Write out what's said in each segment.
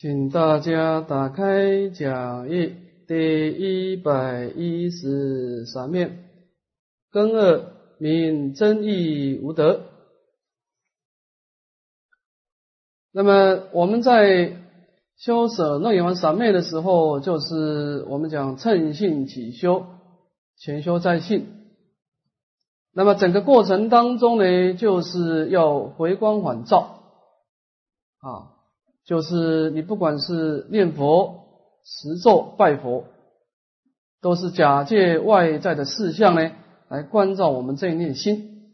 请大家打开讲义第一百一十三面，根二名真义无德。那么我们在修舍那圆满三昧的时候，就是我们讲趁性起修，前修在性。那么整个过程当中呢，就是要回光返照啊。就是你不管是念佛、持咒、拜佛，都是假借外在的事项呢，来关照我们这一念心。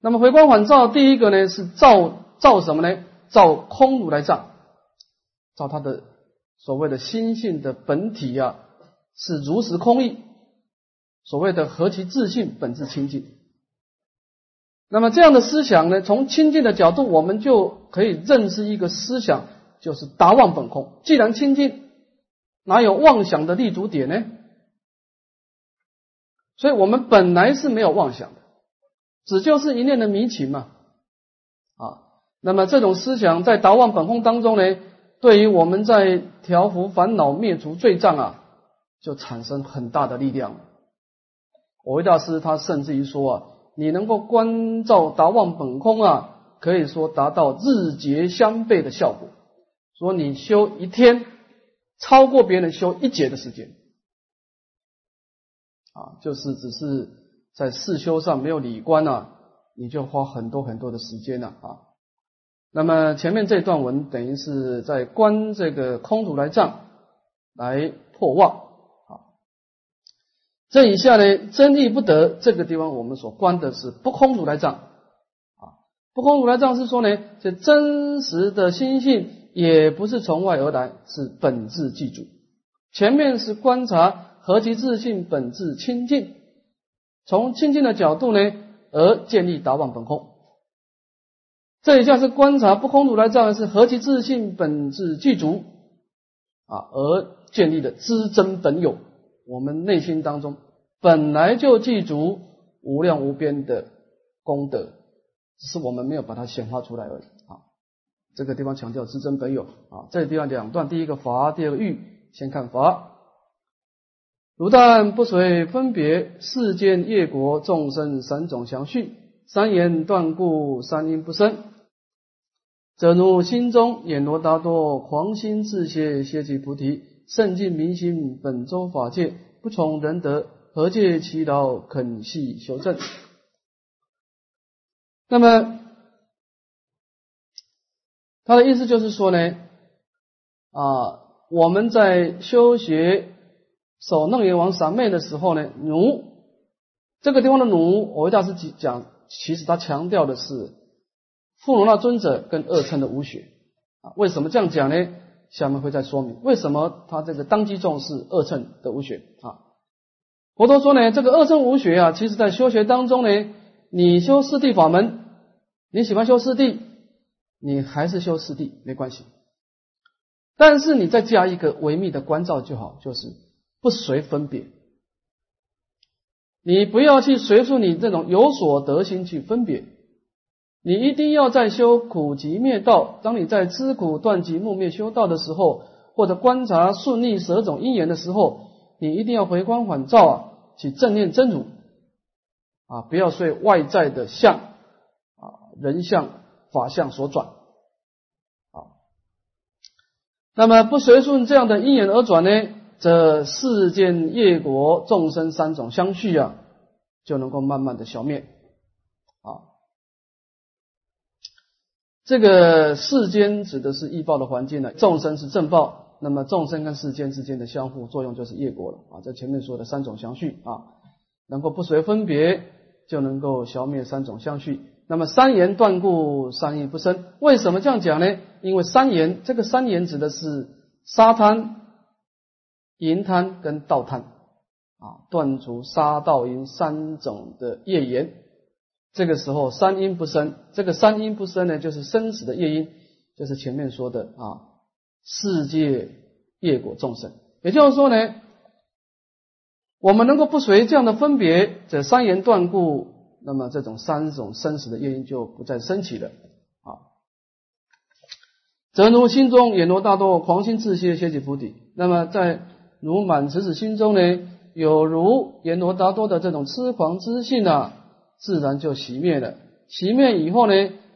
那么回光返照，第一个呢是照照什么呢？照空如来藏，照他的所谓的心性的本体啊，是如实空义，所谓的何其自信，本质清净。那么这样的思想呢，从清净的角度，我们就可以认识一个思想，就是达妄本空。既然清净，哪有妄想的立足点呢？所以我们本来是没有妄想的，只就是一念的迷情嘛。啊，那么这种思想在达妄本空当中呢，对于我们在调伏烦恼、灭除罪障啊，就产生很大的力量。我维大师他甚至于说啊。你能够观照达望本空啊，可以说达到日劫相悖的效果。说你修一天，超过别人修一劫的时间，啊，就是只是在四修上没有理观啊，你就花很多很多的时间了啊。那么前面这段文等于是在观这个空如来藏来破妄。这以下呢，真义不得这个地方，我们所观的是不空如来藏啊。不空如来藏是说呢，这真实的心性也不是从外而来，是本质具足。前面是观察何其自信本质清净，从清净的角度呢，而建立达妄本空。这一下是观察不空如来藏是何其自信本质具足啊，而建立的知真本有。我们内心当中本来就具足无量无边的功德，只是我们没有把它显化出来而已啊。这个地方强调自真本有啊。这个地方两段，第一个法，第二个欲。先看法，如但不随分别世间业果众生三种相续，三言断故，三因不生，则如心中眼罗达多狂心自歇，歇即菩提。圣境明心本周法界不从人德，何借其劳肯系修正？那么他的意思就是说呢，啊，我们在修学守楞严王三昧的时候呢，奴这个地方的奴，我为大师讲，其实他强调的是富罗那尊者跟二乘的无学啊，为什么这样讲呢？下面会再说明为什么他这个当机重视二乘的无学啊？佛陀说呢，这个二乘无学啊，其实在修学当中呢，你修四谛法门，你喜欢修四谛，你还是修四谛没关系，但是你再加一个维密的关照就好，就是不随分别，你不要去随顺你这种有所得心去分别。你一定要在修苦集灭道，当你在知苦断集灭灭修道的时候，或者观察顺利舍种因缘的时候，你一定要回光返照啊，去正念真如啊，不要随外在的相啊人相法相所转啊。那么不随顺这样的因缘而转呢，这世间业果众生三种相续啊，就能够慢慢的消灭啊。这个世间指的是易报的环境呢，众生是正报，那么众生跟世间之间的相互作用就是业果了啊。这前面说的三种相续啊，能够不随分别，就能够消灭三种相续。那么三言断故，三义不生。为什么这样讲呢？因为三言，这个三言指的是沙滩、淫滩跟道滩啊，断除沙道淫三种的业言。这个时候三因不生，这个三因不生呢，就是生死的业因，就是前面说的啊，世界业果众生。也就是说呢，我们能够不随这样的分别，这三言断故，那么这种三种生死的业因就不再升起了啊。则如心中眼罗大多，狂心自歇，歇起菩提。那么在如满慈子心中呢，有如阎罗达多的这种痴狂之性啊，自然就熄灭了。熄灭以后呢，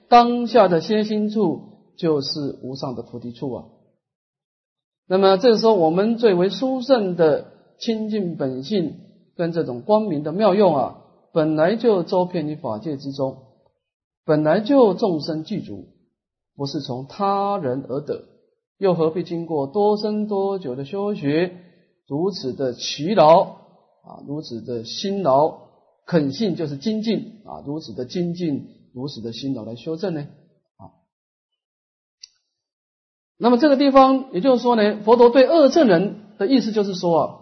当下的歇心处就是无上的菩提处啊。那么这时候，我们最为殊胜的清净本性跟这种光明的妙用啊，本来就周遍于法界之中，本来就众生具足，不是从他人而得，又何必经过多生多久的修学？如此的勤劳啊，如此的辛劳，肯信就是精进啊，如此的精进，如此的辛劳来修正呢啊。那么这个地方，也就是说呢，佛陀对二乘人的意思就是说啊，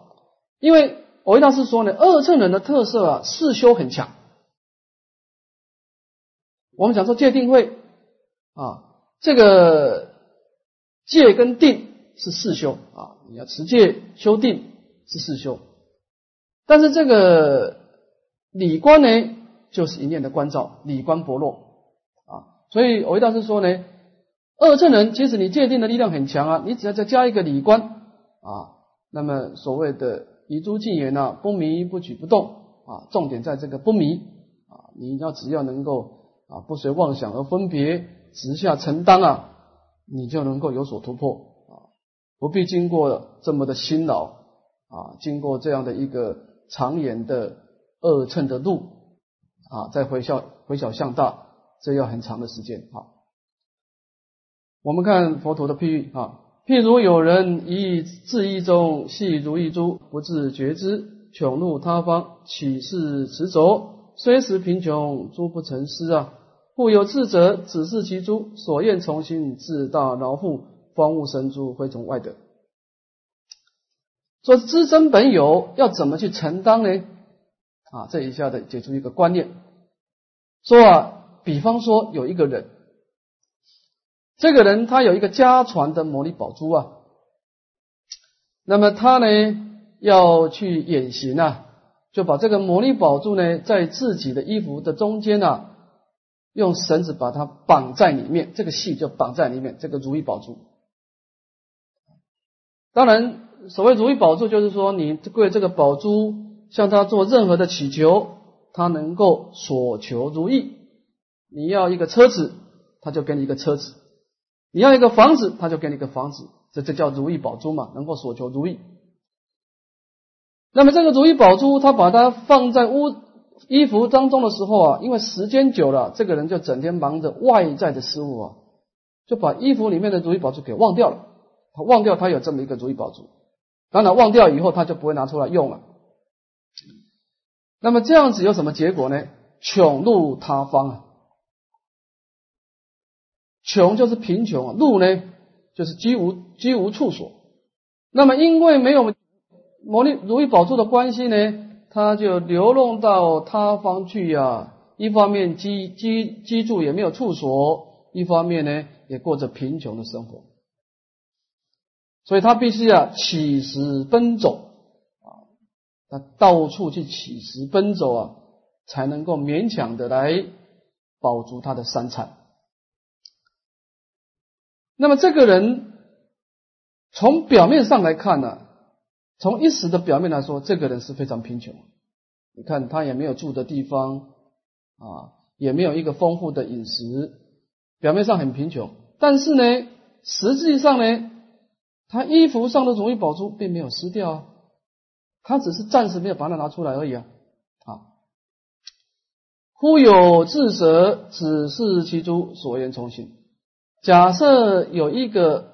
因为我维大师说呢，二乘人的特色啊，四修很强。我们讲说戒定慧啊，这个戒跟定。是四修啊，你要持戒修定是四修，但是这个理观呢，就是一念的关照，理观薄弱啊，所以维大师说呢，二乘人即使你戒定的力量很强啊，你只要再加一个理观啊，那么所谓的遗诸净言呐，不迷不举不动啊，重点在这个不迷啊，你要只要能够啊不随妄想而分别，直下承担啊，你就能够有所突破啊。不必经过这么的辛劳啊，经过这样的一个长远的二乘的路啊，再回小回小向大，这要很长的时间啊。我们看佛陀的譬喻啊，譬如有人以自意中细如一珠，不自觉知，穷入他方，岂是持走？虽时贫穷，诸不成失啊。故有智者指示其诸所愿从心，自大饶富。方物神诸会从外得，说知真本有要怎么去承担呢？啊，这一下子解出一个观念，说啊，比方说有一个人，这个人他有一个家传的魔力宝珠啊，那么他呢要去远行啊，就把这个魔力宝珠呢在自己的衣服的中间啊，用绳子把它绑在里面，这个系就绑在里面，这个如意宝珠。当然，所谓如意宝珠，就是说你贵这个宝珠向他做任何的祈求，他能够所求如意。你要一个车子，他就给你一个车子；你要一个房子，他就给你一个房子。这这叫如意宝珠嘛，能够所求如意。那么这个如意宝珠，他把它放在屋衣服当中的时候啊，因为时间久了，这个人就整天忙着外在的事物啊，就把衣服里面的如意宝珠给忘掉了。他忘掉他有这么一个如意宝珠，当然忘掉以后他就不会拿出来用了。那么这样子有什么结果呢？穷路他方啊，穷就是贫穷啊，入呢就是居无居无处所。那么因为没有魔力如意宝珠的关系呢，他就流落到他方去呀。一方面居居居住也没有处所，一方面呢也过着贫穷的生活。所以他必须要起食奔走，他到处去乞食奔走啊，才能够勉强的来保足他的三餐。那么这个人从表面上来看呢，从一时的表面来说，这个人是非常贫穷。你看他也没有住的地方啊，也没有一个丰富的饮食，表面上很贫穷。但是呢，实际上呢？他衣服上的如意宝珠并没有失掉啊，他只是暂时没有把它拿出来而已啊。啊，忽有智者指示其诸所言从心。假设有一个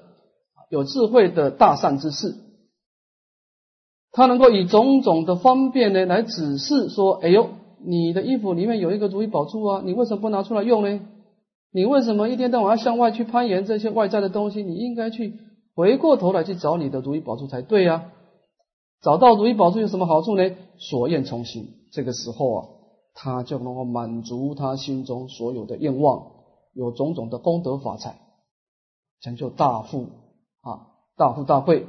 有智慧的大善之士，他能够以种种的方便呢来指示说：“哎呦，你的衣服里面有一个如意宝珠啊，你为什么不拿出来用呢？你为什么一天到晚要向外去攀岩这些外在的东西？你应该去。”回过头来去找你的如意宝珠才对呀！找到如意宝珠有什么好处呢？所愿从心，这个时候啊，他就能够满足他心中所有的愿望，有种种的功德法财，成就大富啊，大富大贵。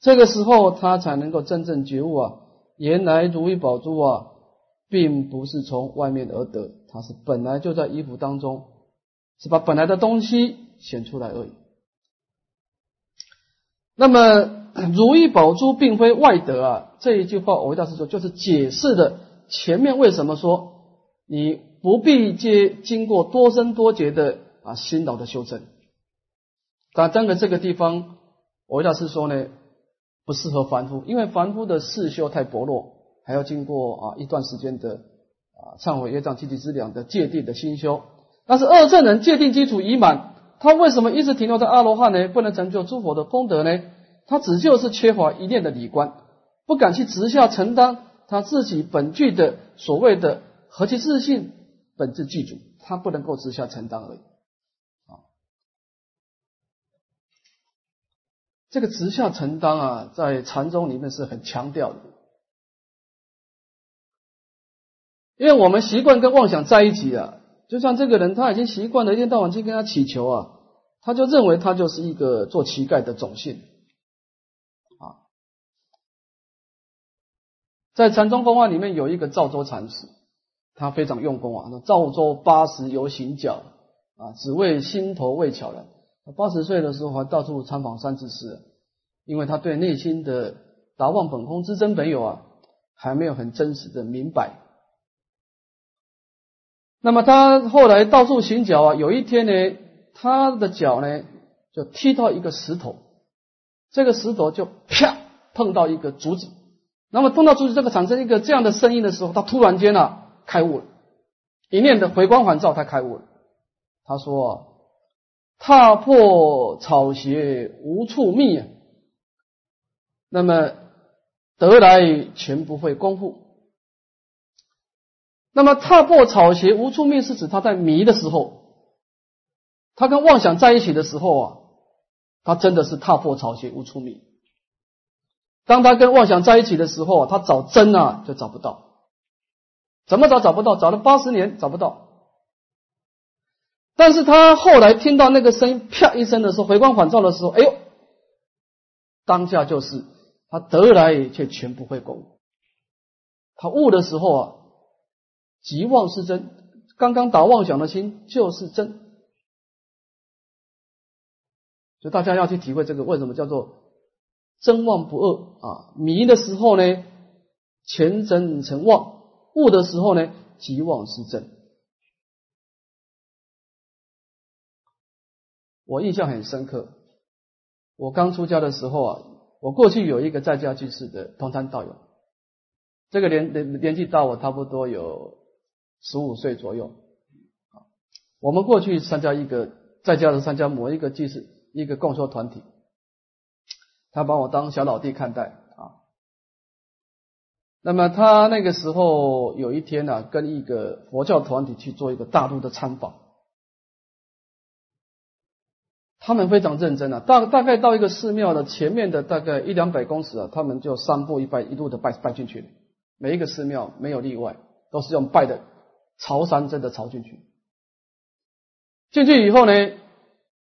这个时候他才能够真正觉悟啊，原来如意宝珠啊，并不是从外面而得，它是本来就在衣服当中，是把本来的东西显出来而已。那么如意宝珠并非外得啊，这一句话我大师说就是解释的前面为什么说你不必接经过多生多劫的啊辛劳的修正。但这个这个地方，我大师说呢，不适合凡夫，因为凡夫的世修太薄弱，还要经过啊一段时间的啊忏悔业障、积极资粮的界定的心修。但是二圣人界定基础已满，他为什么一直停留在阿罗汉呢？不能成就诸佛的功德呢？他只就是缺乏一念的理观，不敢去直下承担他自己本具的所谓的何其自信本质具足，他不能够直下承担而已。啊。这个直下承担啊，在禅宗里面是很强调的，因为我们习惯跟妄想在一起啊，就像这个人他已经习惯了，一天到晚去跟他祈求啊，他就认为他就是一个做乞丐的种姓。在禅宗公案里面有一个赵州禅师，他非常用功啊，说赵州八十游行脚啊，只为心头未巧人。八十岁的时候还到处参访三智寺，因为他对内心的达望本空之真本有啊，还没有很真实的明白。那么他后来到处行脚啊，有一天呢，他的脚呢就踢到一个石头，这个石头就啪碰到一个竹子，那么碰到竹子这个产生一个这样的声音的时候，他突然间啊开悟了，一念的回光返照，他开悟了。他说。踏破草鞋无处觅啊，那么得来全不费功夫。那么踏破草鞋无处觅是指他在迷的时候，他跟妄想在一起的时候啊，他真的是踏破草鞋无处觅。当他跟妄想在一起的时候，他找真啊就找不到，怎么找找不到？找了八十年找不到。但是他后来听到那个声音，啪一声的时候，回光返照的时候，哎呦，当下就是他得来却全不会功。他悟的时候啊，即妄是真，刚刚打妄想的心就是真。所以大家要去体会这个为什么叫做真妄不二啊？迷的时候呢，前真成妄；悟的时候呢，即妄是真。我印象很深刻，我刚出家的时候啊，我过去有一个在家居士的同参道友，这个年年年纪大我差不多有十五岁左右。我们过去参加一个在家的参加某一个居士一个共修团体，他把我当小老弟看待啊。那么他那个时候有一天呢，跟一个佛教团体去做一个大陆的参访。他们非常认真啊，大大概到一个寺庙的前面的大概一两百公尺啊，他们就三步一拜一路的拜拜进去，每一个寺庙没有例外，都是用拜的朝山真的朝进去。进去以后呢，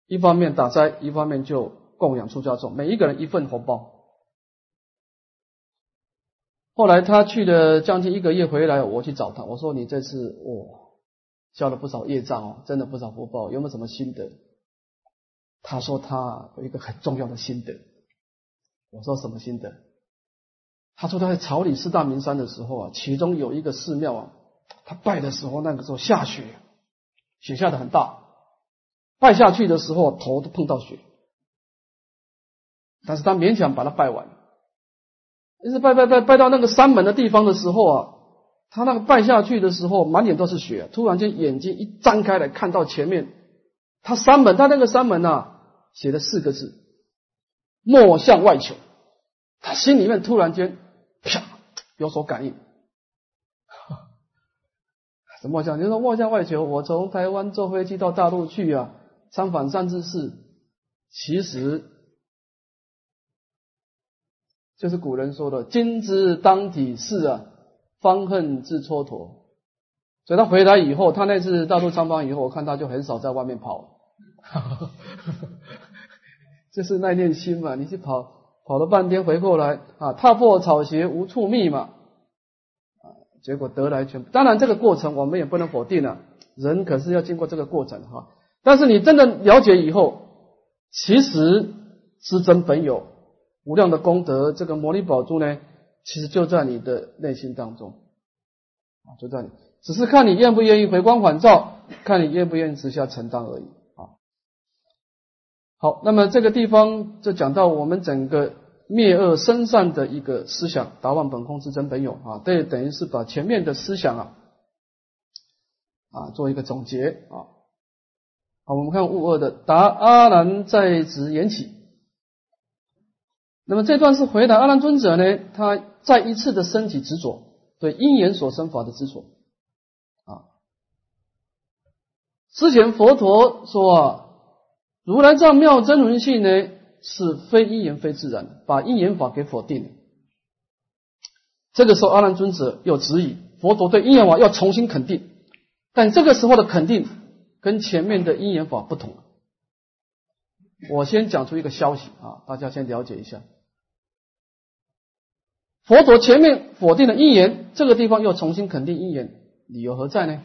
一方面打斋，一方面就供养出家众，每一个人一份红包。后来他去了将近一个月回来，我去找他，我说你这次哦交了不少业障哦，真的不少福报，有没有什么心得？他说他有一个很重要的心得，我说什么心得？他说他在草里四大名山的时候啊，其中有一个寺庙啊，他拜的时候那个时候下雪，雪下的很大，拜下去的时候头都碰到雪，但是他勉强把它拜完，一直拜拜拜拜到那个山门的地方的时候啊，他那个拜下去的时候满脸都是血，突然间眼睛一张开来看到前面，他山门他那个山门呐。写了四个字：“莫向外求。”他心里面突然间啪有所感应。什么向？你说莫向外求？我从台湾坐飞机到大陆去啊，参访三智寺，其实就是古人说的“金之当体是啊，方恨自蹉跎”。所以他回来以后，他那次大陆参访以后，我看他就很少在外面跑。就是那念心嘛，你去跑跑了半天回过来啊，踏破草鞋无处觅嘛，啊，结果得来全。当然这个过程我们也不能否定了，人可是要经过这个过程哈。但是你真的了解以后，其实是真本有无量的功德，这个摩尼宝珠呢，其实就在你的内心当中啊，就在你，只是看你愿不愿意回光返照，看你愿不愿意直下承担而已啊。好，那么这个地方就讲到我们整个灭恶生善的一个思想，达万本空之真本有啊，这等于是把前面的思想啊啊做一个总结啊。好，我们看物二的答阿难在职言起。那么这段是回答阿难尊者呢，他再一次的升起执着，对因缘所生法的执着啊。之前佛陀说啊，如来藏妙真如性呢是非因缘非自然，把因缘法给否定了。这个时候阿难尊者又质疑佛陀对因缘法要重新肯定，但这个时候的肯定跟前面的因缘法不同。我先讲出一个消息啊，大家先了解一下。佛陀前面否定了因缘，这个地方又重新肯定因缘，理由何在呢？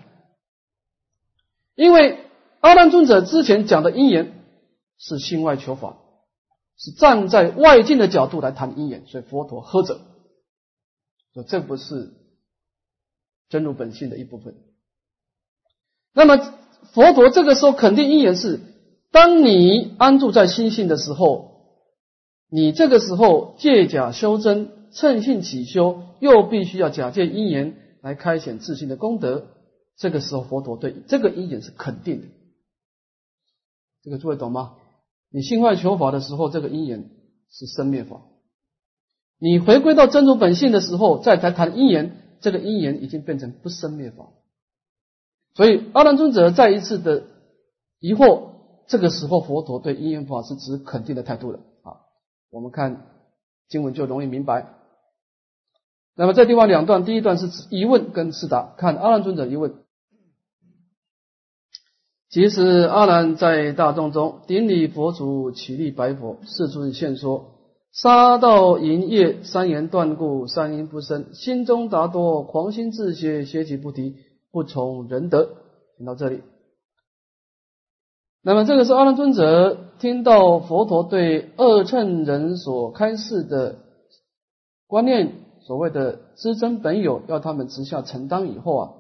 因为阿难尊者之前讲的因缘是心外求法，是站在外境的角度来谈因缘，所以佛陀喝着，说这不是真如本性的一部分。那么佛陀这个时候肯定因缘是，当你安住在心性的时候，你这个时候借假修真。趁性起修，又必须要假借因缘来开显自信的功德。这个时候，佛陀对这个因缘是肯定的。这个诸位懂吗？你心外求法的时候，这个因缘是生灭法；你回归到真如本性的时候，再来谈因缘，这个因缘已经变成不生灭法。所以，阿难尊者再一次的疑惑。这个时候，佛陀对因缘法是持肯定的态度了。啊，我们看经文就容易明白。那么这地方两段，第一段是疑问跟释答。看阿难尊者疑问：即使阿难在大众中顶礼佛祖，起立白佛，世尊现说：杀道淫业三言断故，三因不生，心中达多狂心自歇，歇即不提，不从仁德。听到这里，那么这个是阿难尊者听到佛陀对二乘人所开示的观念。所谓的知真本有，要他们直下承担以后啊，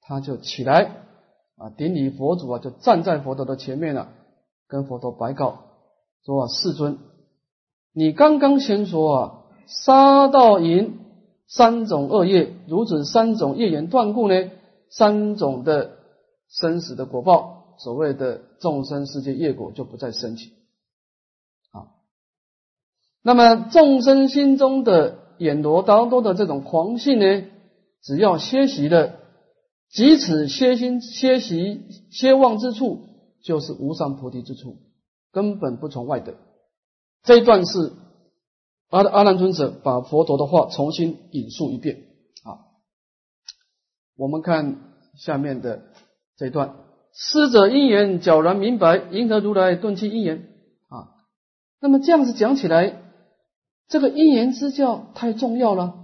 他就起来啊，顶礼佛祖啊，就站在佛陀的前面了，跟佛陀白告说啊：“世尊，你刚刚先说啊，杀盗淫三种恶业，如此三种业缘断故呢，三种的生死的果报，所谓的众生世界业果就不再升起啊。那么众生心中的。”眼罗当中的这种狂性呢，只要歇息的，即此歇心、歇息、歇望之处，就是无上菩提之处，根本不从外得。这一段是阿阿难尊者把佛陀的话重新引述一遍啊。我们看下面的这一段：师者因缘皎然明白，银河如来顿其因缘啊。那么这样子讲起来。这个因缘之教太重要了，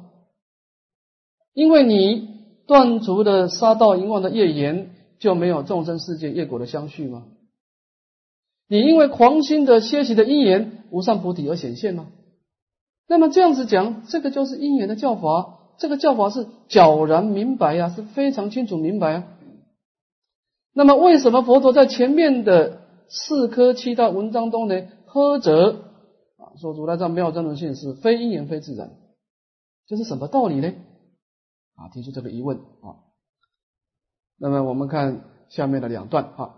因为你断除的杀盗淫妄的业缘，就没有众生世界业果的相续吗？你因为狂心的歇息的因缘无上菩提而显现吗？那么这样子讲，这个就是因缘的教法，这个教法是皎然明白呀，是非常清楚明白啊。那么为什么佛陀在前面的四科七大文章中呢？呵责。说如来藏妙真如性是非因缘非自然，这是什么道理呢？啊，提出这个疑问啊。那么我们看下面的两段啊。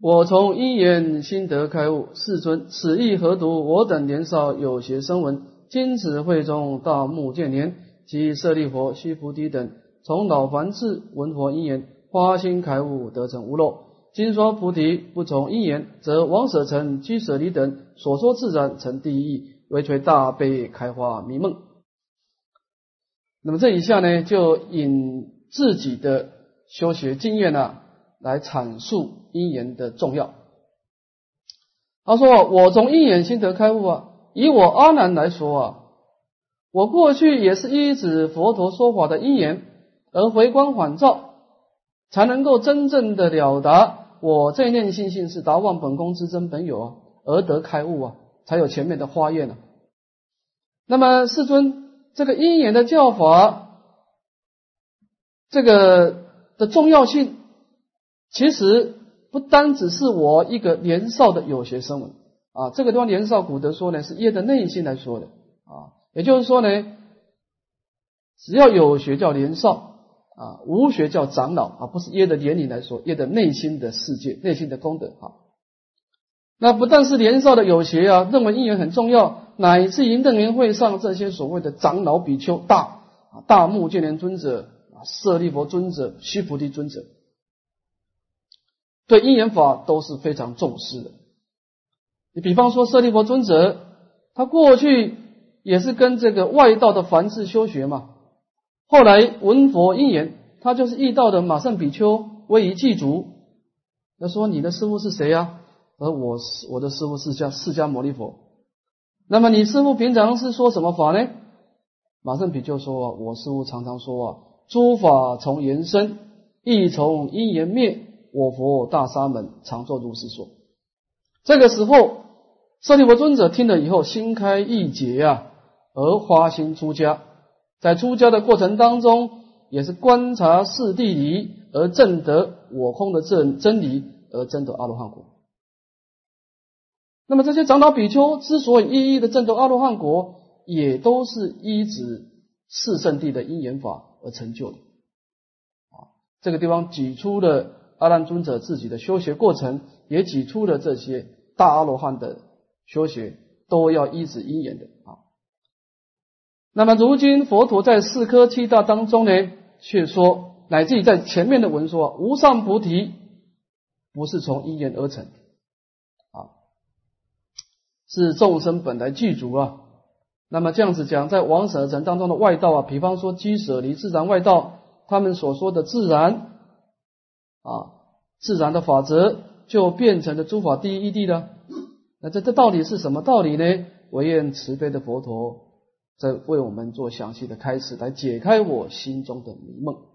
我从因缘心得开悟，世尊此意何读？我等年少有学声闻，今此会中大目见年及舍利佛、须菩提等，从老凡智闻佛因缘，花心开悟，得成无漏。今说菩提不从因缘，则王舍城、居舍离等所说自然成第一义，为垂大悲开花迷梦。那么这一下呢，就引自己的修学经验呢，来阐述因缘的重要。他说：“我从因缘心得开悟啊，以我阿难来说啊，我过去也是依止佛陀说法的因缘而回光返照，才能够真正的了达。”我这念心性是达万本宫之真本有啊，而得开悟啊，才有前面的花叶呢。那么世尊这个因缘的教法，这个的重要性，其实不单只是我一个年少的有学生闻啊，这个地方年少古德说呢，是业的内心来说的啊，也就是说呢，只要有学叫年少。啊，无学叫长老啊，不是耶的年龄来说，耶的内心的世界、内心的功德啊。那不但是年少的有学啊，认为因缘很重要，乃至于楞严会上这些所谓的长老比丘、大啊大目犍连尊者啊、舍利弗尊者、须菩提尊者，对因缘法都是非常重视的。你比方说舍利弗尊者，他过去也是跟这个外道的凡世修学嘛。后来闻佛因缘，他就是遇到的马胜比丘威仪祭祖。他说：“你的师傅是谁呀？”而我是我的师傅是叫释迦牟尼佛。那么你师傅平常是说什么法呢？马胜比丘说：“我师傅常常说啊，诸法从缘生，亦从因缘灭。我佛大沙门常作如是说。”这个时候，舍利弗尊者听了以后，心开意解呀，而发心出家。在出家的过程当中，也是观察四谛理而证得我空的真真理，而证得阿罗汉果。那么这些长老比丘之所以一一的证得阿罗汉果，也都是依止四圣地的因缘法而成就的。啊，这个地方举出了阿难尊者自己的修学过程，也举出了这些大阿罗汉的修学都要依止因缘的。那么如今佛陀在四科七大当中呢，却说乃至于在前面的文说，无上菩提不是从因缘而成，啊，是众生本来具足啊。那么这样子讲，在王舍城当中的外道啊，比方说居舍离自然外道，他们所说的自然啊，自然的法则就变成了诸法第一义谛了。那这这到底是什么道理呢？唯愿慈悲的佛陀。在为我们做详细的开始，来解开我心中的迷梦。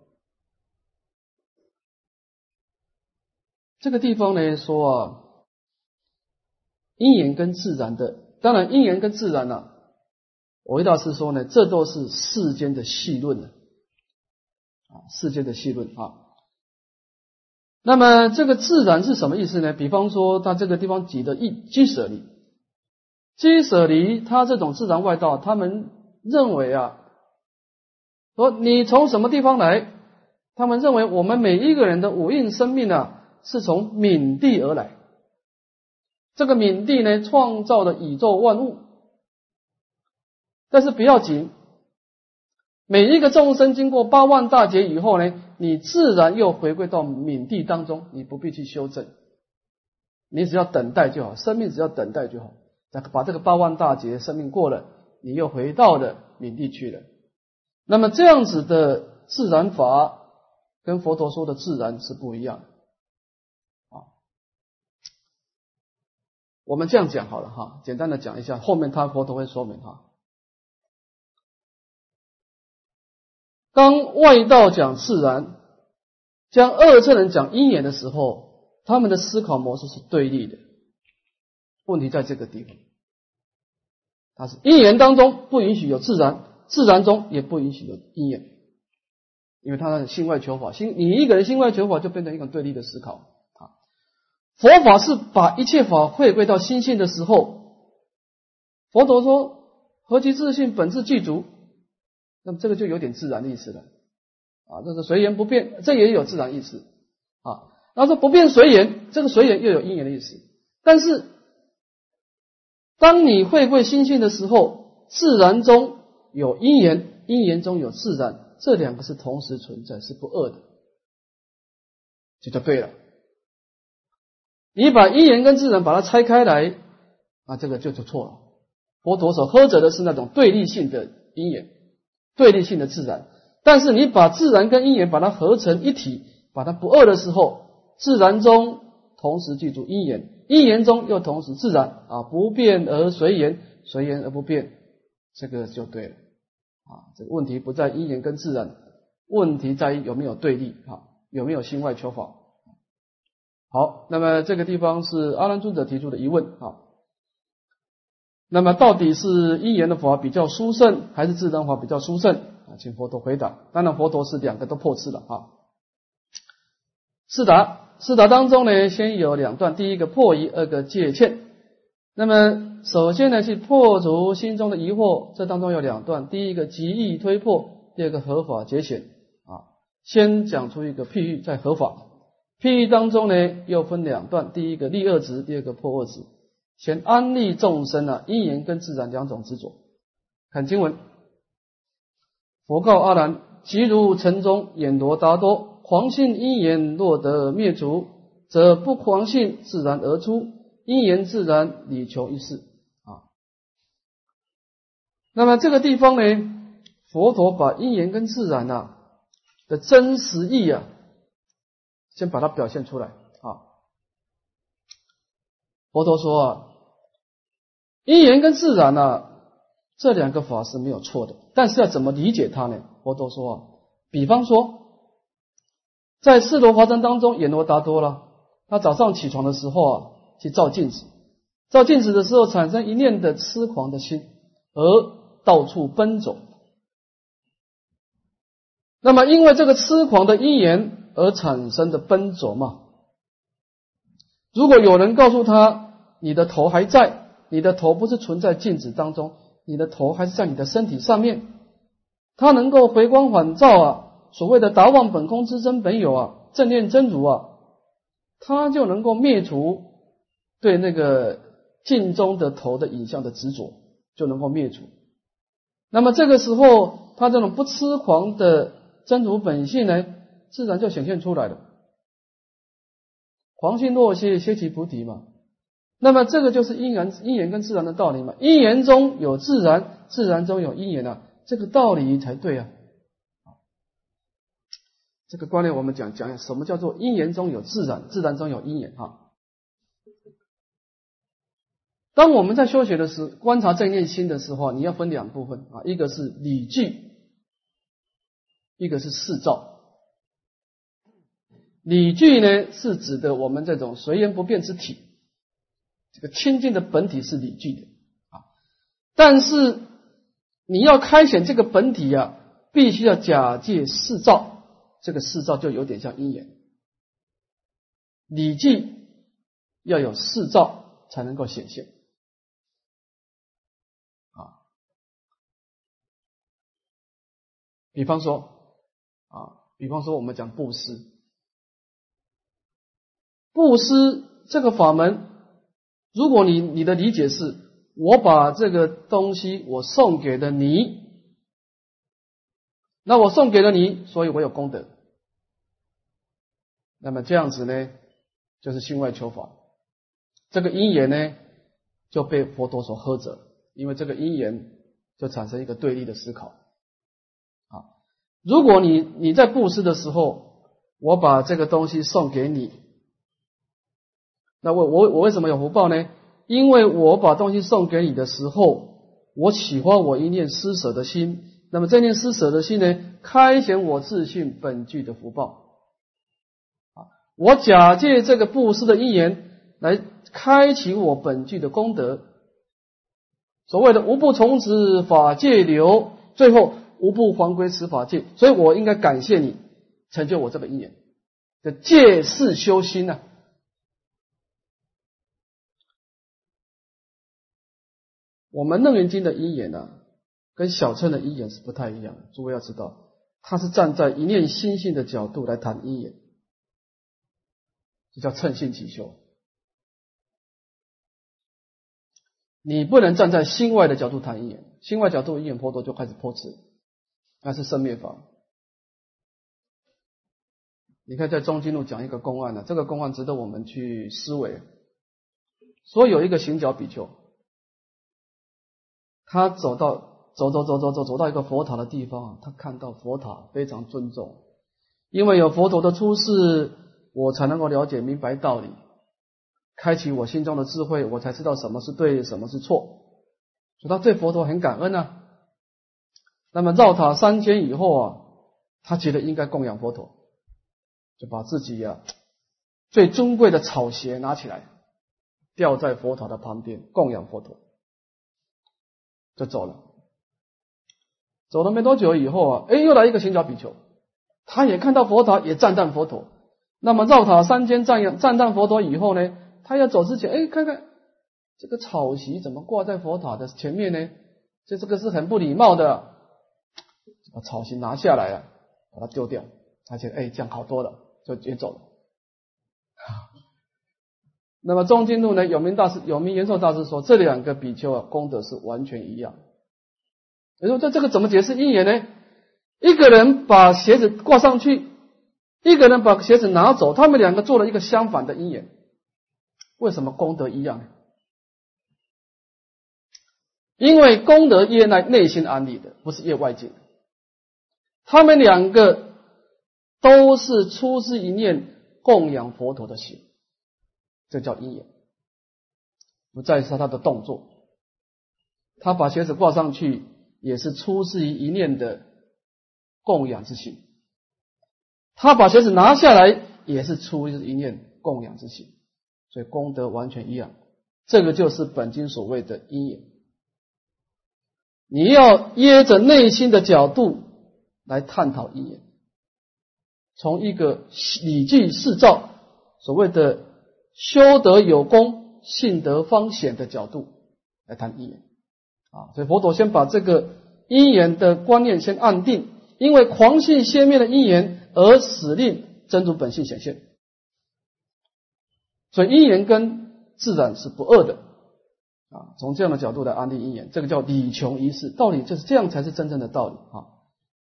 这个地方呢，说啊，因缘跟自然的，当然因缘跟自然呢，我回答是说呢，这都是世间的细论了，啊，世间的细论啊。那么这个自然是什么意思呢？比方说，他这个地方举的一居舍利。基舍离他这种自然外道，他们认为啊，说你从什么地方来？他们认为我们每一个人的五蕴生命啊，是从冥地而来。这个冥地呢，创造了宇宙万物。但是不要紧，每一个众生经过八万大劫以后呢，你自然又回归到冥地当中，你不必去修正，你只要等待就好，生命只要等待就好。再把这个八万大劫生命过了，你又回到了冥地去了。那么这样子的自然法，跟佛陀说的自然是不一样的啊。我们这样讲好了哈，简单的讲一下，后面他佛陀会说明哈。当外道讲自然，将二乘人讲因缘的时候，他们的思考模式是对立的。问题在这个地方，它是因缘当中不允许有自然，自然中也不允许有因缘，因为它是心外求法，心你一个人心外求法就变成一种对立的思考啊。佛法是把一切法回归到心性的时候，佛陀说何其自信，本质具足，那么这个就有点自然的意思了啊，这是随缘不变，这也有自然意思啊。然后说不变随缘，这个随缘又有因缘的意思，但是。当你会会心性的时候，自然中有因缘，因缘中有自然，这两个是同时存在，是不二的，这就对了。你把因缘跟自然把它拆开来，啊，这个就就错了。佛陀所呵责的是那种对立性的因缘，对立性的自然。但是你把自然跟因缘把它合成一体，把它不二的时候，自然中同时记住因缘。因缘中又同时自然啊，不变而随缘，随缘而不变，这个就对了啊。这个问题不在因缘跟自然，问题在于有没有对立啊，有没有心外求法。好，那么这个地方是阿难尊者提出的疑问啊。那么到底是因缘的法比较殊胜，还是自然法比较殊胜啊？请佛陀回答。当然，佛陀是两个都破斥了啊。是的，四答当中呢，先有两段，第一个破疑，二个借欠。那么首先呢，去破除心中的疑惑，这当中有两段，第一个极易推破，第二个合法节选啊。先讲出一个譬喻，在合法譬喻当中呢，又分两段，第一个立二执，第二个破二执。先安利众生啊，因缘跟自然两种执着。看经文，佛告阿难：即如城中眼罗达多。狂性因缘若得灭除，则不狂性自然而出，因缘自然理求一事啊。那么这个地方呢，佛陀把因缘跟自然呐的真实意啊，先把它表现出来啊。佛陀说啊，因缘跟自然呢这两个法是没有错的，但是要怎么理解它呢？佛陀说啊，比方说。在四罗华灯当中，阎罗达多了。他早上起床的时候啊，去照镜子，照镜子的时候产生一念的痴狂的心，而到处奔走。那么，因为这个痴狂的因缘而产生的奔走嘛。如果有人告诉他，你的头还在，你的头不是存在镜子当中，你的头还是在你的身体上面，他能够回光返照啊。所谓的达望本空之真本有啊，正念真如啊，他就能够灭除对那个镜中的头的影像的执着，就能够灭除。那么这个时候，他这种不痴狂的真如本性呢，自然就显现出来了。狂性若歇，歇其菩提嘛。那么这个就是因缘因缘跟自然的道理嘛。因缘中有自然，自然中有因缘啊，这个道理才对啊。这个观念我们讲讲什么叫做因缘中有自然，自然中有因缘哈。当我们在修学的时候观察正念心的时候，你要分两部分啊，一个是理具，一个是事照。理具呢是指的我们这种随缘不变之体，这个清净的本体是理具的啊。但是你要开显这个本体啊，必须要假借事照。这个四照就有点像因缘，礼记要有四照才能够显现啊。比方说啊，比方说我们讲布施，布施这个法门，如果你你的理解是，我把这个东西我送给了你。那我送给了你，所以我有功德。那么这样子呢，就是心外求法。这个因缘呢，就被佛陀所呵责，因为这个因缘就产生一个对立的思考。啊，如果你你在布施的时候，我把这个东西送给你，那我我我为什么有福报呢？因为我把东西送给你的时候，我启发我一念施舍的心。那么这念施舍的心呢，开显我自信本具的福报，啊，我假借这个布施的因缘来开启我本具的功德。所谓的无不从此法界流，最后无不还归此法界，所以我应该感谢你成就我这个因缘的借事修心呢。我们楞严经的因缘呢？跟小乘的因缘是不太一样的，诸位要知道，他是站在一念心性的角度来谈因缘，这叫乘性起修。你不能站在心外的角度谈因缘，心外角度因缘颇多就开始破斥，那是生灭法。你看在中经路讲一个公案呢，这个公案值得我们去思维。说有一个行脚比丘，他走到。走走走走走，走到一个佛塔的地方，他看到佛塔非常尊重，因为有佛陀的出世，我才能够了解明白道理，开启我心中的智慧，我才知道什么是对，什么是错。所以他对佛陀很感恩啊。那么绕塔三圈以后啊，他觉得应该供养佛陀，就把自己呀最尊贵的草鞋拿起来，吊在佛塔的旁边供养佛陀。就走了。走了没多久以后啊，哎，又来一个行脚比丘，他也看到佛塔，也赞叹佛陀。那么绕塔三间赞扬赞叹佛陀以后呢，他要走之前，哎，看看这个草席怎么挂在佛塔的前面呢？这这个是很不礼貌的，把草席拿下来啊，把它丢掉。他觉得哎，这样好多了，就也走了。那么中经路呢，有名大师有名延寿大师说，这两个比丘啊，功德是完全一样。你说这这个怎么解释因缘呢？一个人把鞋子挂上去，一个人把鞋子拿走，他们两个做了一个相反的因缘，为什么功德一样？因为功德业内内心安立的，不是业外界的。他们两个都是出自一念供养佛陀的心，这叫因缘，不再是他的动作。他把鞋子挂上去。也是出自于一念的供养之心，他把鞋子拿下来，也是出于一念供养之心，所以功德完全一样。这个就是本经所谓的因缘。你要掖着内心的角度来探讨因缘，从一个礼记四照所谓的修德有功、信德方显的角度来谈因缘。啊，所以佛陀先把这个因缘的观念先安定，因为狂性先灭的因缘而使令真如本性显现，所以因缘跟自然是不二的啊。从这样的角度来安定因缘，这个叫理穷一事，道理就是这样才是真正的道理啊。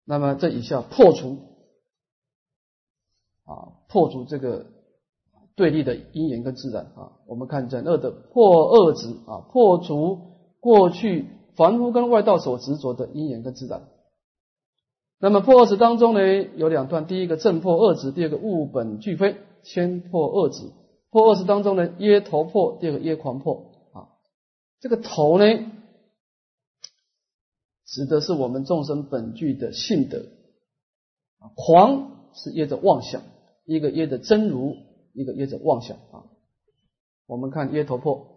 那么这以下破除啊，破除这个对立的因缘跟自然啊，我们看忍恶的破恶执啊，破除过去。凡夫跟外道所执着的因缘跟自然，那么破二执当中呢，有两段，第一个正破二执，第二个物本俱非。先破二执，破二执当中呢，耶头破，第二个耶狂破啊。这个头呢，指的是我们众生本具的性德啊，狂是耶着妄想，一个耶的真如，一个耶着妄想啊。我们看耶头破。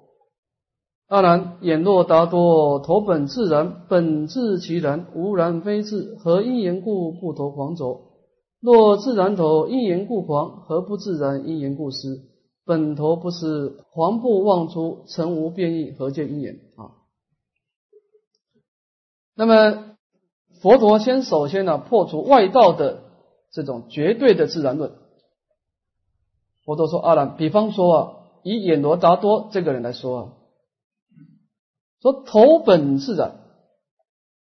当然，眼若达多，头本自然，本自其然，无然非自。何因缘故不投狂走？若自然头，因缘故狂；何不自然？因缘故失。本头不失，狂不妄出，成无变异，何见因缘啊？那么佛陀先首先呢，破除外道的这种绝对的自然论。佛陀说：“阿难，比方说啊，以眼罗达多这个人来说啊。”说头本自然，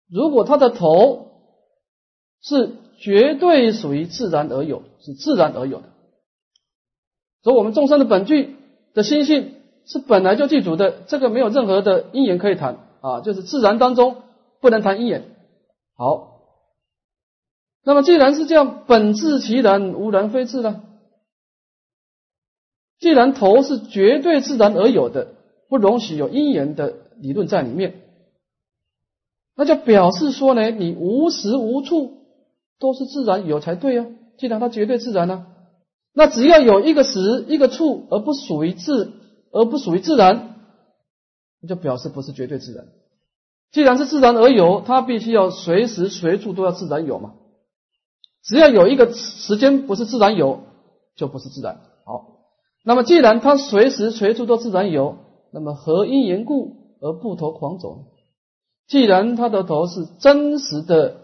如果他的头是绝对属于自然而有，是自然而有的。所以，我们众生的本具的心性是本来就具足的，这个没有任何的因缘可以谈啊，就是自然当中不能谈因缘。好，那么既然是这样，本自其然，无然非自呢？既然头是绝对自然而有的，不容许有因缘的。理论在里面，那就表示说呢，你无时无处都是自然有才对啊。既然它绝对自然呢，那只要有一个时一个处而不属于自而不属于自然，那就表示不是绝对自然。既然是自然而有，它必须要随时随处都要自然有嘛。只要有一个时间不是自然有，就不是自然。好，那么既然它随时随处都自然有，那么何因缘故？而不投狂走，既然他的头是真实的、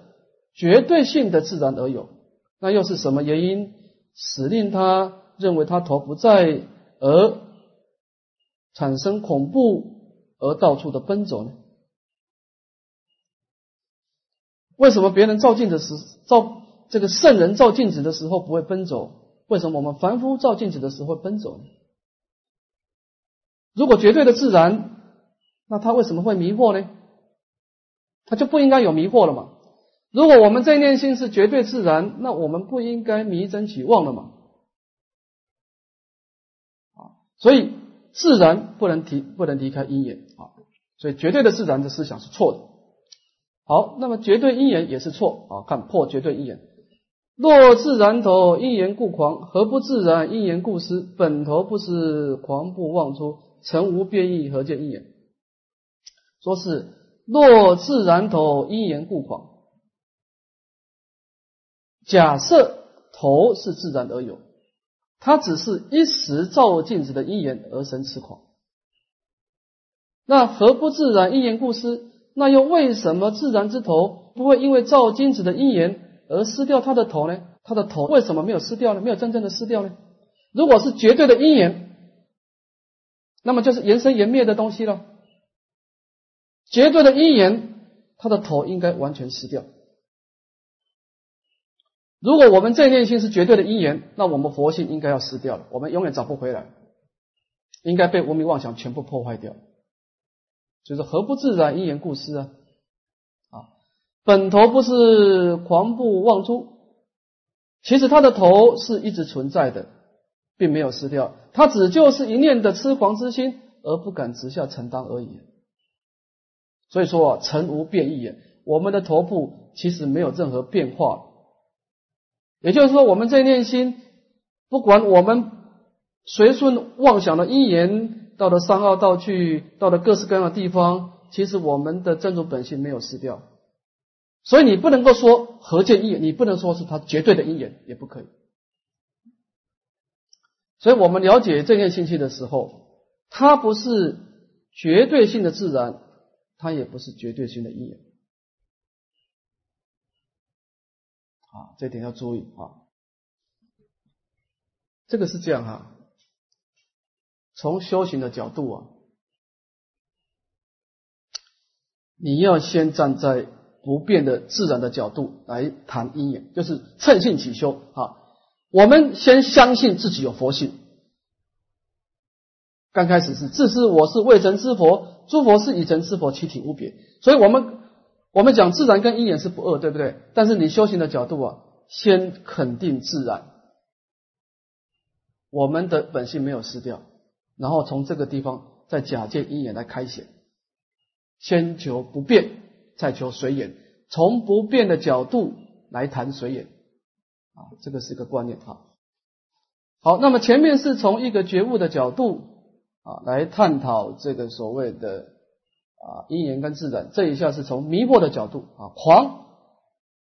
绝对性的自然而有，那又是什么原因使令他认为他头不在，而产生恐怖，而到处的奔走呢？为什么别人照镜子时，照这个圣人照镜子的时候不会奔走？为什么我们凡夫照镜子的时候会奔走呢？如果绝对的自然。那他为什么会迷惑呢？他就不应该有迷惑了嘛？如果我们这念心是绝对自然，那我们不应该迷真起妄了嘛？啊，所以自然不能提不能离开因缘啊，所以绝对的自然的思想是错的。好，那么绝对因缘也是错啊，看破绝对因缘。若自然头因缘故狂，何不自然因缘故失？本头不失，狂不妄出，成无变异，何见因缘？说是若自然头因缘故狂。假设头是自然而有，它只是一时照镜子的因缘而生痴狂。那何不自然因缘故失？那又为什么自然之头不会因为照镜子的因缘而失掉他的头呢？他的头为什么没有失掉呢？没有真正的失掉呢？如果是绝对的因缘，那么就是延生延灭的东西了。绝对的因缘，他的头应该完全失掉。如果我们这念心是绝对的因缘，那我们佛性应该要失掉了，我们永远找不回来，应该被无名妄想全部破坏掉。就是何不自然因缘故失啊？啊，本头不是狂不妄出，其实他的头是一直存在的，并没有失掉，他只就是一念的痴狂之心而不敢直下承担而已。所以说啊，尘无变异也，我们的头部其实没有任何变化。也就是说，我们这念心，不管我们随顺妄想的因缘。到了三奥道去，到了各式各样的地方，其实我们的真如本性没有失掉，所以你不能够说何见因，你不能说是它绝对的因缘，也不可以。所以我们了解这件信息的时候，它不是绝对性的自然，它也不是绝对性的因缘。啊，这点要注意啊，这个是这样哈。从修行的角度啊，你要先站在不变的自然的角度来谈因缘，就是趁性起修啊。我们先相信自己有佛性，刚开始是自知我是未成之佛，诸佛是以成之佛，其体无别。所以，我们我们讲自然跟因缘是不二，对不对？但是你修行的角度啊，先肯定自然，我们的本性没有失掉。然后从这个地方再假借因缘来开显，先求不变，再求随缘，从不变的角度来谈随缘，啊，这个是个观念啊。好，那么前面是从一个觉悟的角度啊来探讨这个所谓的啊因缘跟自然，这一下是从迷惑的角度啊，狂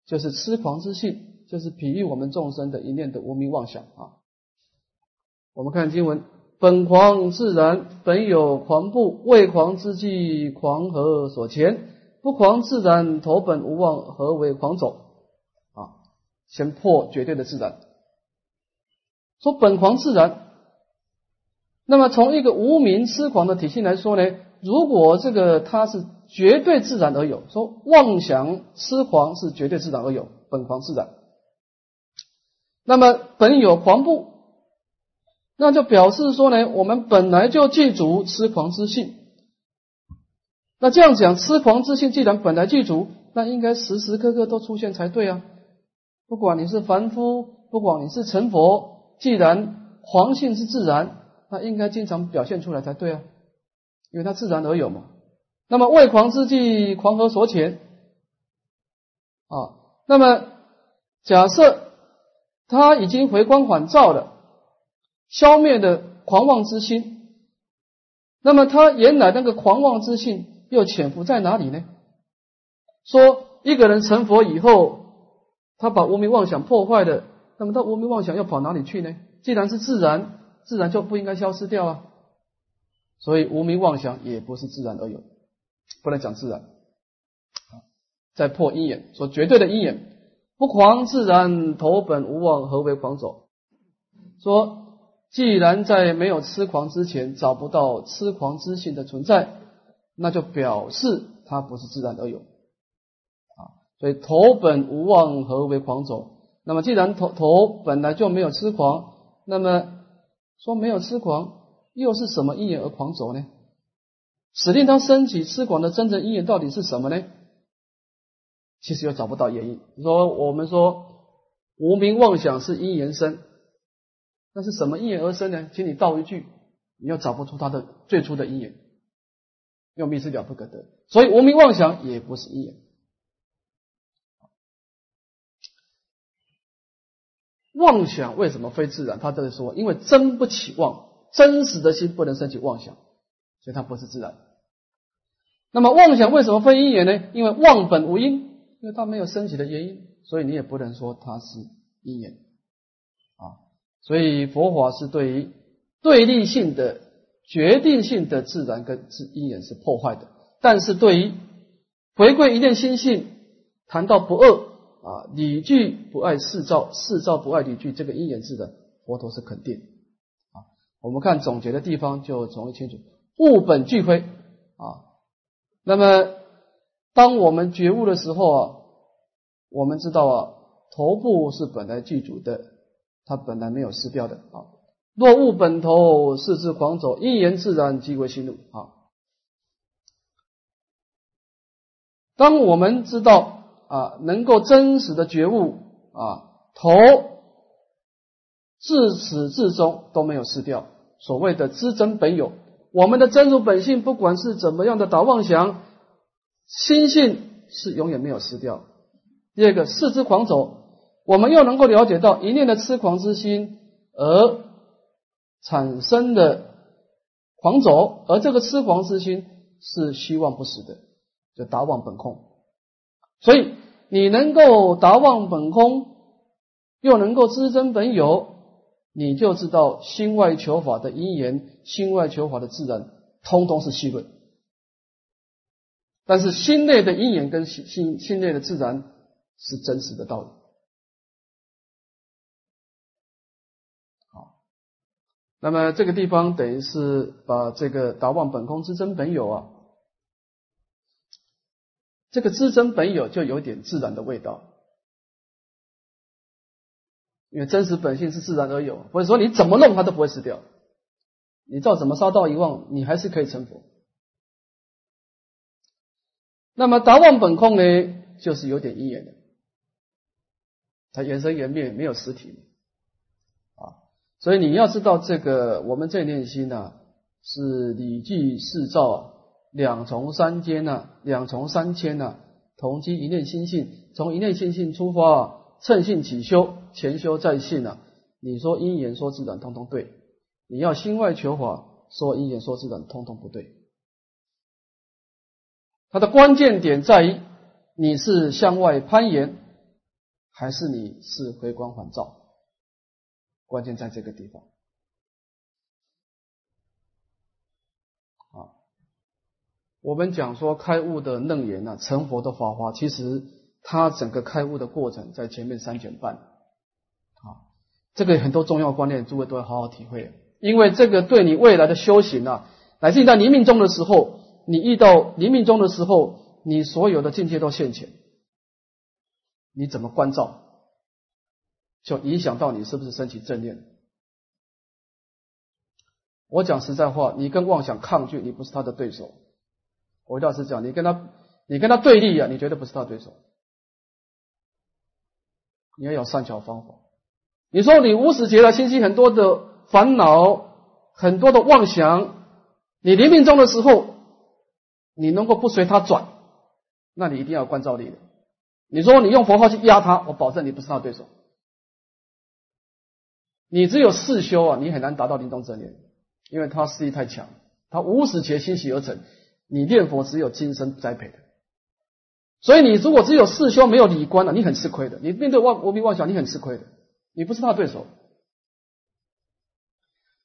就是痴狂之性，就是比喻我们众生的一念的无名妄想啊。我们看经文。本狂自然，本有狂不？未狂之际，狂何所前？不狂自然，头本无妄，何为狂走？啊，先破绝对的自然。说本狂自然，那么从一个无名痴狂的体系来说呢？如果这个它是绝对自然而有，说妄想痴狂是绝对自然而有，本狂自然。那么本有狂不？那就表示说呢，我们本来就具足痴狂之性。那这样讲，痴狂之性既然本来具足，那应该时时刻刻都出现才对啊。不管你是凡夫，不管你是成佛，既然狂性是自然，那应该经常表现出来才对啊，因为它自然而有嘛。那么为狂之际，狂何所遣？啊，那么假设他已经回光返照了。消灭的狂妄之心，那么他原来那个狂妄之心又潜伏在哪里呢？说一个人成佛以后，他把无名妄想破坏了，那么他无名妄想要跑哪里去呢？既然是自然，自然就不应该消失掉啊。所以无名妄想也不是自然而有，不能讲自然。在破因缘，说绝对的因缘，不狂自然，头本无妄，何为狂走？说。既然在没有痴狂之前找不到痴狂之性的存在，那就表示它不是自然而有啊。所以头本无妄，何为狂走？那么既然头头本来就没有痴狂，那么说没有痴狂，又是什么因缘而狂走呢？使令他升起痴狂的真正因缘到底是什么呢？其实又找不到原因。说我们说无名妄想是因缘生。那是什么因缘而生呢？请你道一句，你又找不出他的最初的因缘，用密是了不可得。所以无名妄想也不是因缘。妄想为什么非自然？他这里说，因为真不起妄，真实的心不能升起妄想，所以它不是自然。那么妄想为什么非因缘呢？因为妄本无因，因为它没有升起的原因，所以你也不能说它是因缘啊。所以佛法是对于对立性的、决定性的自然跟自因缘是破坏的，但是对于回归一念心性，谈到不恶啊，理具不爱四照，四照不爱理具，这个因缘字的，佛陀是肯定啊。我们看总结的地方就容易清楚，物本俱非啊。那么当我们觉悟的时候啊，我们知道啊，头部是本来具足的，它本来没有失掉的啊。若物本头，四肢狂走，因缘自然即为心路啊。当我们知道啊，能够真实的觉悟啊，头自始至终都没有失掉。所谓的知真本有，我们的真如本性，不管是怎么样的打妄想，心性是永远没有失掉。第二个，四肢狂走，我们又能够了解到一念的痴狂之心而产生的狂走，而这个痴狂之心是希望不死的。就达望本空，所以你能够达望本空，又能够知真本有，你就知道心外求法的因缘，心外求法的自然，通通是虚论。但是心内的因缘跟心心心内的自然是真实的道理。好，那么这个地方等于是把这个达望本空知真本有啊。这个知真本有就有点自然的味道，因为真实本性是自然而有，或者说你怎么弄它都不会死掉，你照怎么杀道遗忘，你还是可以成佛。那么达望本空呢，就是有点因缘的，它原生原灭，没有实体啊。所以你要知道这个，我们这念心呢，是理具四照。两重三间呐，两重三千呐，同积一念心性，从一念心性出发，啊趁性起修，前修在信呐。你说因缘说自然，通通对；你要心外求法，说因缘说自然，通通不对。它的关键点在于，你是向外攀岩，还是你是回光返照？关键在这个地方。我们讲说开悟的楞严呐，成佛的法华，其实它整个开悟的过程在前面三卷半啊，这个很多重要观念，诸位都要好好体会，因为这个对你未来的修行啊，乃至你在黎明中的时候，你遇到黎明中的时候，你所有的境界都现前，你怎么关照，就影响到你是不是升起正念。我讲实在话，你跟妄想抗拒，你不是他的对手。我倒是讲，你跟他，你跟他对立啊，你绝对不是他对手。你要有善巧方法。你说你无始劫来心系很多的烦恼，很多的妄想，你临命终的时候，你能够不随他转，那你一定要关照力的。你说你用佛号去压他，我保证你不是他对手。你只有四修啊，你很难达到临终正念，因为他势力太强，他无始劫心息而成。你念佛只有今生栽培的，所以你如果只有四修没有理观了，你很吃亏的。你面对妄无名妄想，你很吃亏的，你不是他的对手。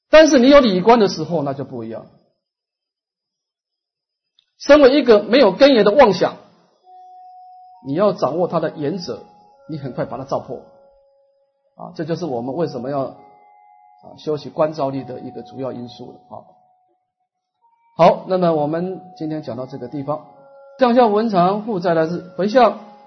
但是你有理观的时候，那就不一样。身为一个没有根源的妄想，你要掌握它的原则，你很快把它照破。啊，这就是我们为什么要啊修习观照力的一个主要因素了啊。好，那么我们今天讲到这个地方，将相文长负债来日回向。